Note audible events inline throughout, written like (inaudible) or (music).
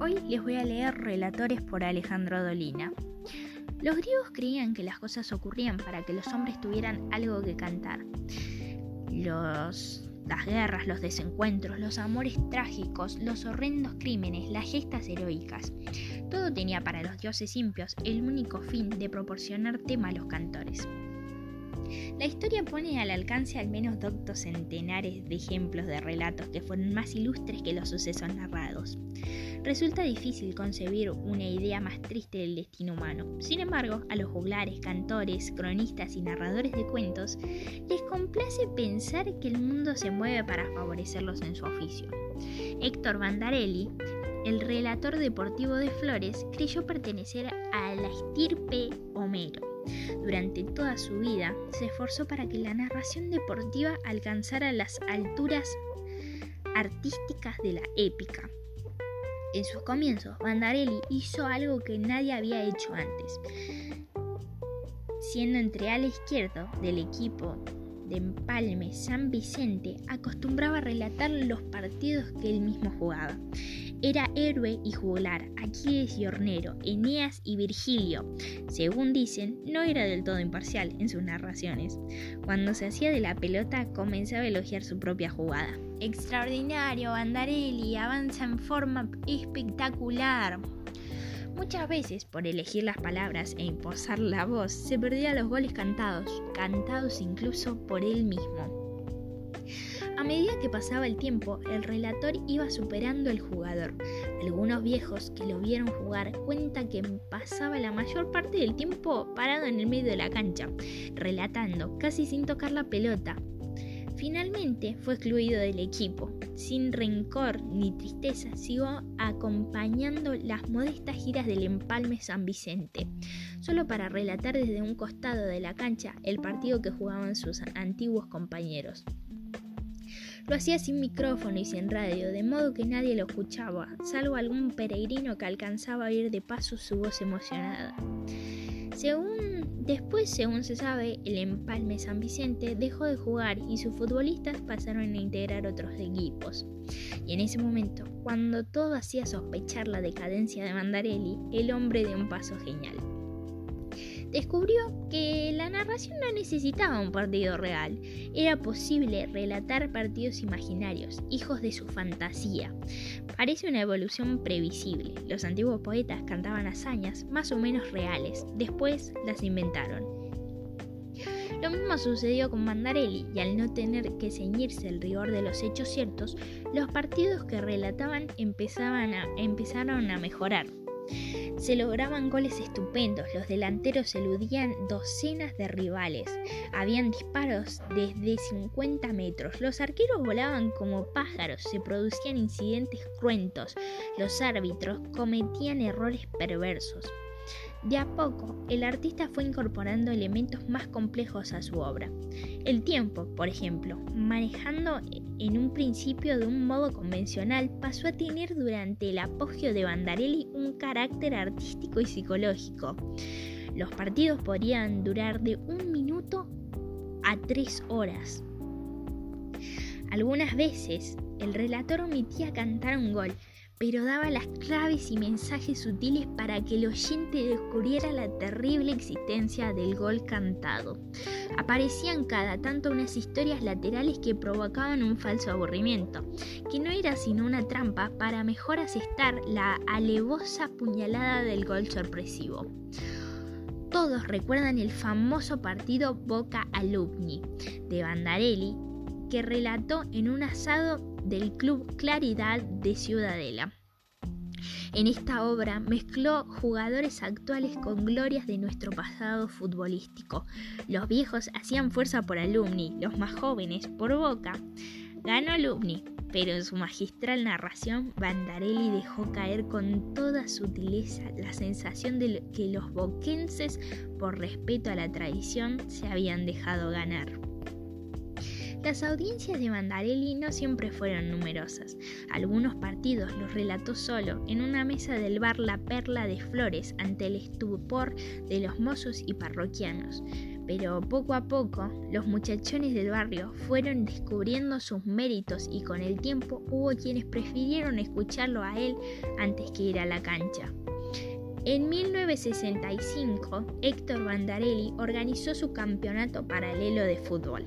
Hoy les voy a leer Relatores por Alejandro Dolina. Los griegos creían que las cosas ocurrían para que los hombres tuvieran algo que cantar. Las guerras, los desencuentros, los amores trágicos, los horrendos crímenes, las gestas heroicas. Todo tenía para los dioses impios el único fin de proporcionar tema a los cantores. La historia pone al alcance al menos doctos centenares de ejemplos de relatos que fueron más ilustres que los sucesos narrados. Resulta difícil concebir una idea más triste del destino humano. Sin embargo, a los juglares, cantores, cronistas y narradores de cuentos les complace pensar que el mundo se mueve para favorecerlos en su oficio. Héctor Bandarelli, el relator deportivo de Flores, creyó pertenecer a la estirpe Homero durante toda su vida se esforzó para que la narración deportiva alcanzara las alturas artísticas de la épica. En sus comienzos, Bandarelli hizo algo que nadie había hecho antes. Siendo entre ala izquierdo del equipo de Empalme San Vicente, acostumbraba a relatar los partidos que él mismo jugaba. Era héroe y juglar, Aquiles y Hornero, Eneas y Virgilio. Según dicen, no era del todo imparcial en sus narraciones. Cuando se hacía de la pelota, comenzaba a elogiar su propia jugada. Extraordinario, Bandarelli, avanza en forma espectacular. Muchas veces, por elegir las palabras e imposar la voz, se perdían los goles cantados, cantados incluso por él mismo. A medida que pasaba el tiempo, el relator iba superando al jugador. Algunos viejos que lo vieron jugar cuentan que pasaba la mayor parte del tiempo parado en el medio de la cancha, relatando, casi sin tocar la pelota. Finalmente fue excluido del equipo. Sin rencor ni tristeza, siguió acompañando las modestas giras del Empalme San Vicente, solo para relatar desde un costado de la cancha el partido que jugaban sus antiguos compañeros. Lo hacía sin micrófono y sin radio, de modo que nadie lo escuchaba, salvo algún peregrino que alcanzaba a oír de paso su voz emocionada. Según, después, según se sabe, el Empalme San Vicente dejó de jugar y sus futbolistas pasaron a integrar otros equipos. Y en ese momento, cuando todo hacía sospechar la decadencia de Mandarelli, el hombre dio un paso genial descubrió que la narración no necesitaba un partido real. Era posible relatar partidos imaginarios, hijos de su fantasía. Parece una evolución previsible. Los antiguos poetas cantaban hazañas más o menos reales, después las inventaron. Lo mismo sucedió con Mandarelli, y al no tener que ceñirse el rigor de los hechos ciertos, los partidos que relataban empezaron a mejorar. Se lograban goles estupendos, los delanteros eludían docenas de rivales, habían disparos desde 50 metros, los arqueros volaban como pájaros, se producían incidentes cruentos, los árbitros cometían errores perversos. De a poco, el artista fue incorporando elementos más complejos a su obra. El tiempo, por ejemplo, manejando en un principio de un modo convencional, pasó a tener durante el apogeo de Bandarelli un carácter artístico y psicológico. Los partidos podrían durar de un minuto a tres horas. Algunas veces, el relator omitía cantar un gol, pero daba las claves y mensajes sutiles para que el oyente descubriera la terrible existencia del gol cantado. Aparecían cada tanto unas historias laterales que provocaban un falso aburrimiento, que no era sino una trampa para mejor asestar la alevosa puñalada del gol sorpresivo. Todos recuerdan el famoso partido Boca Alumni de Bandarelli, que relató en un asado del Club Claridad de Ciudadela. En esta obra mezcló jugadores actuales con glorias de nuestro pasado futbolístico. Los viejos hacían fuerza por Alumni, los más jóvenes por Boca. Ganó Alumni, pero en su magistral narración, Bandarelli dejó caer con toda sutileza la sensación de que los boquenses, por respeto a la tradición, se habían dejado ganar. Las audiencias de Mandarelli no siempre fueron numerosas. Algunos partidos los relató solo en una mesa del bar La Perla de Flores ante el estupor de los mozos y parroquianos. Pero poco a poco, los muchachones del barrio fueron descubriendo sus méritos y con el tiempo hubo quienes prefirieron escucharlo a él antes que ir a la cancha. En 1965, Héctor Bandarelli organizó su campeonato paralelo de fútbol.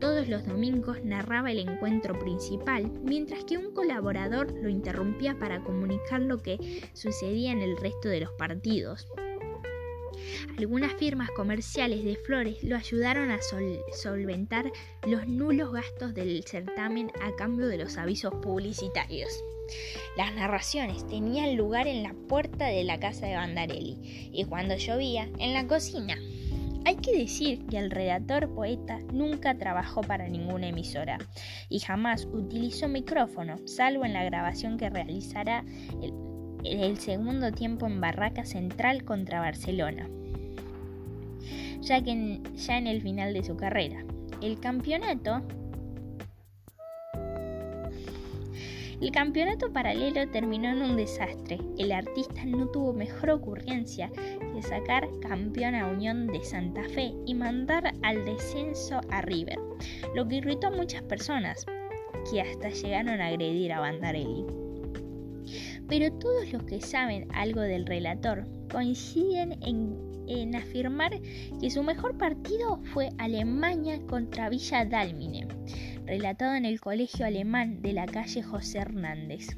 Todos los domingos narraba el encuentro principal, mientras que un colaborador lo interrumpía para comunicar lo que sucedía en el resto de los partidos. Algunas firmas comerciales de flores lo ayudaron a solventar los nulos gastos del certamen a cambio de los avisos publicitarios. Las narraciones tenían lugar en la puerta de la casa de Bandarelli y cuando llovía, en la cocina. Hay que decir que el redactor poeta nunca trabajó para ninguna emisora y jamás utilizó micrófono, salvo en la grabación que realizará el, segundo tiempo en Barraca Central contra Barcelona, ya que ya en el final de su carrera. El campeonato El campeonato paralelo terminó en un desastre. El artista no tuvo mejor ocurrencia que sacar campeón a Unión de Santa Fe y mandar al descenso a River, lo que irritó a muchas personas, que hasta llegaron a agredir a Bandarelli. Pero todos los que saben algo del relator coinciden en, en afirmar que su mejor partido fue Alemania contra Villa Dálmine relatado en el Colegio Alemán de la calle José Hernández,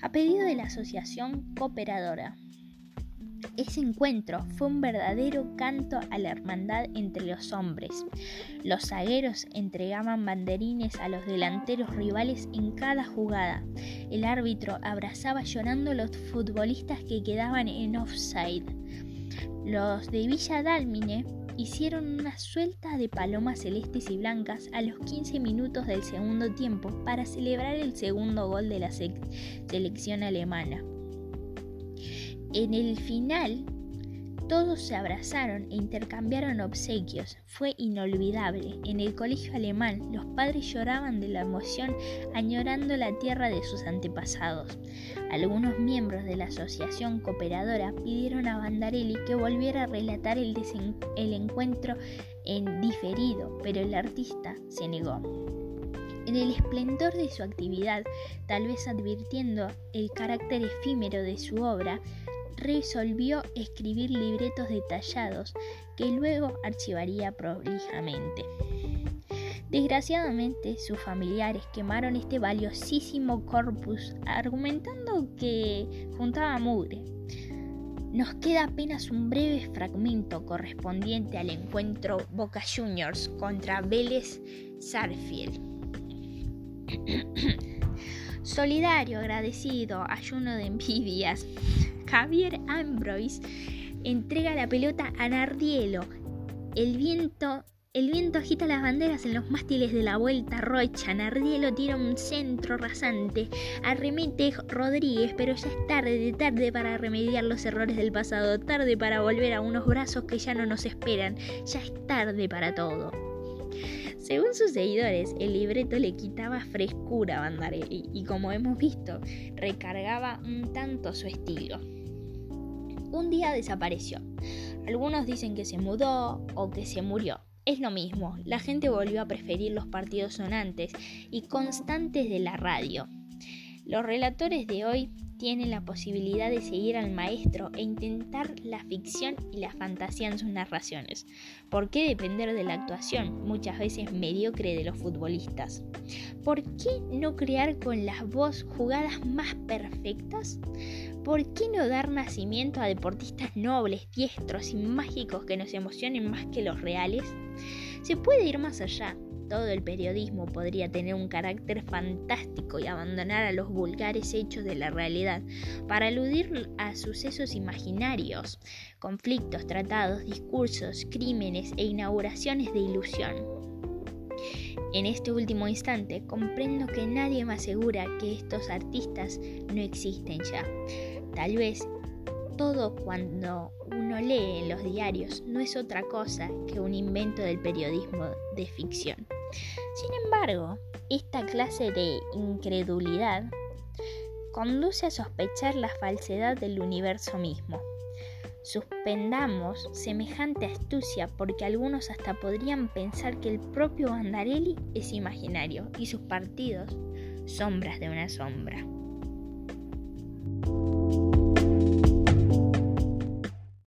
a pedido de la Asociación Cooperadora. Ese encuentro fue un verdadero canto a la hermandad entre los hombres. Los zagueros entregaban banderines a los delanteros rivales en cada jugada. El árbitro abrazaba llorando a los futbolistas que quedaban en offside. Los de Villa Dálmine hicieron una suelta de palomas celestes y blancas a los 15 minutos del segundo tiempo para celebrar el segundo gol de la selección alemana. En el final, todos se abrazaron e intercambiaron obsequios. Fue inolvidable. En el colegio alemán los padres lloraban de la emoción añorando la tierra de sus antepasados. Algunos miembros de la asociación cooperadora pidieron a Bandarelli que volviera a relatar el, el encuentro en diferido, pero el artista se negó. En el esplendor de su actividad, tal vez advirtiendo el carácter efímero de su obra, resolvió escribir libretos detallados que luego archivaría prolijamente. Desgraciadamente, sus familiares quemaron este valiosísimo corpus argumentando que juntaba mugre. Nos queda apenas un breve fragmento correspondiente al encuentro Boca Juniors contra Vélez Sarfield. (coughs) Solidario, agradecido, ayuno de envidias. Javier Ambroise entrega la pelota a Nardielo. El viento, el viento agita las banderas en los mástiles de la vuelta rocha. Nardielo tira un centro rasante. Arremete Rodríguez, pero ya es tarde, tarde para remediar los errores del pasado. Tarde para volver a unos brazos que ya no nos esperan. Ya es tarde para todo. Según sus seguidores, el libreto le quitaba frescura a Bandarelli y como hemos visto, recargaba un tanto su estilo un día desapareció. Algunos dicen que se mudó o que se murió. Es lo mismo, la gente volvió a preferir los partidos sonantes y constantes de la radio. Los relatores de hoy tienen la posibilidad de seguir al maestro e intentar la ficción y la fantasía en sus narraciones. ¿Por qué depender de la actuación, muchas veces mediocre, de los futbolistas? ¿Por qué no crear con las voz jugadas más perfectas? ¿Por qué no dar nacimiento a deportistas nobles, diestros y mágicos que nos emocionen más que los reales? Se puede ir más allá todo el periodismo podría tener un carácter fantástico y abandonar a los vulgares hechos de la realidad para aludir a sucesos imaginarios, conflictos, tratados, discursos, crímenes e inauguraciones de ilusión. En este último instante comprendo que nadie me asegura que estos artistas no existen ya. Tal vez todo cuando uno lee en los diarios no es otra cosa que un invento del periodismo de ficción. Sin embargo, esta clase de incredulidad conduce a sospechar la falsedad del universo mismo. Suspendamos semejante astucia porque algunos hasta podrían pensar que el propio Bandarelli es imaginario y sus partidos sombras de una sombra.